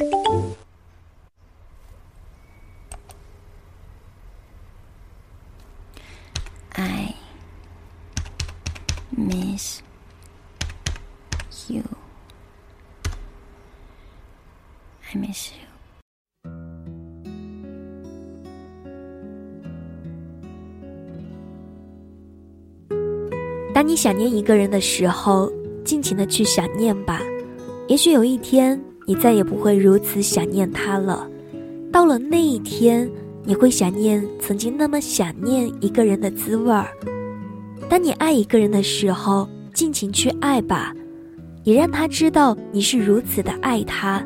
I miss you. I miss you. 当你想念一个人的时候，尽情的去想念吧。也许有一天，你再也不会如此想念他了。到了那一天，你会想念曾经那么想念一个人的滋味儿。当你爱一个人的时候，尽情去爱吧，也让他知道你是如此的爱他。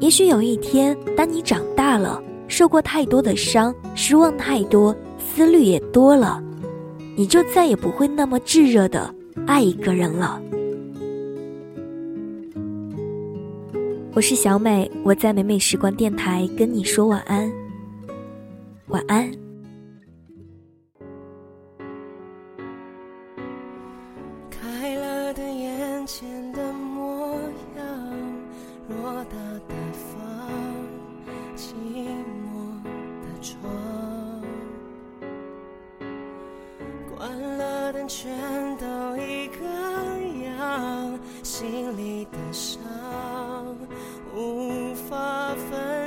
也许有一天，当你长大了，受过太多的伤，失望太多，思虑也多了。你就再也不会那么炙热的爱一个人了。我是小美，我在美美时光电台跟你说晚安，晚安。开了的眼前的模样，偌大的房，寂寞的窗。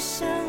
好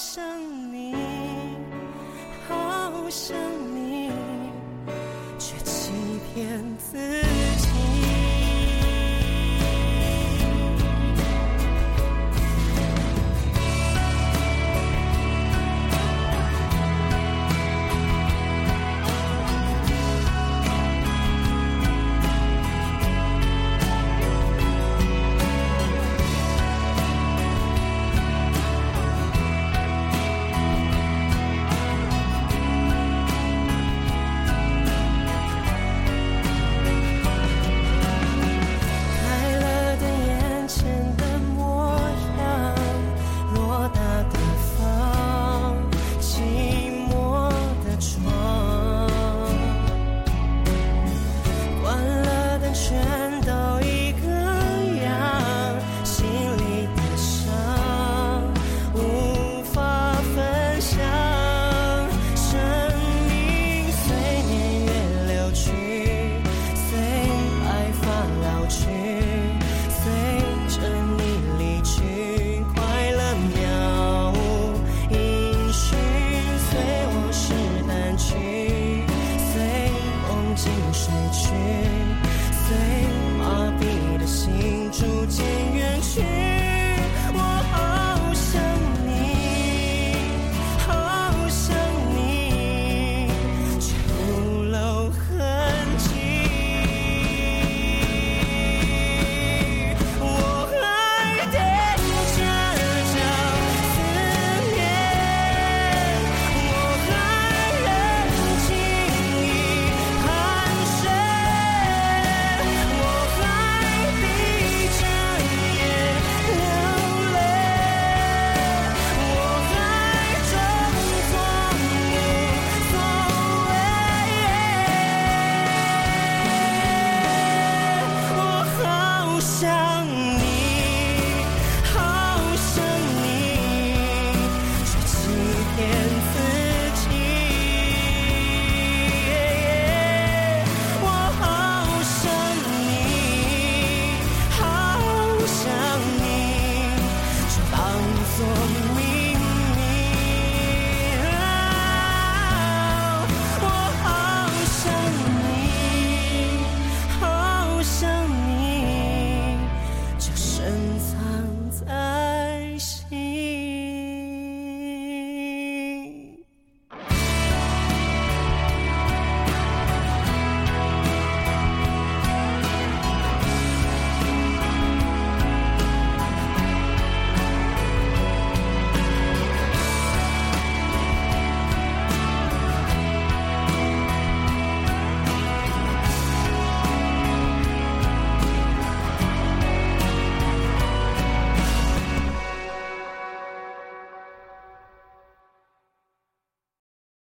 想你，好想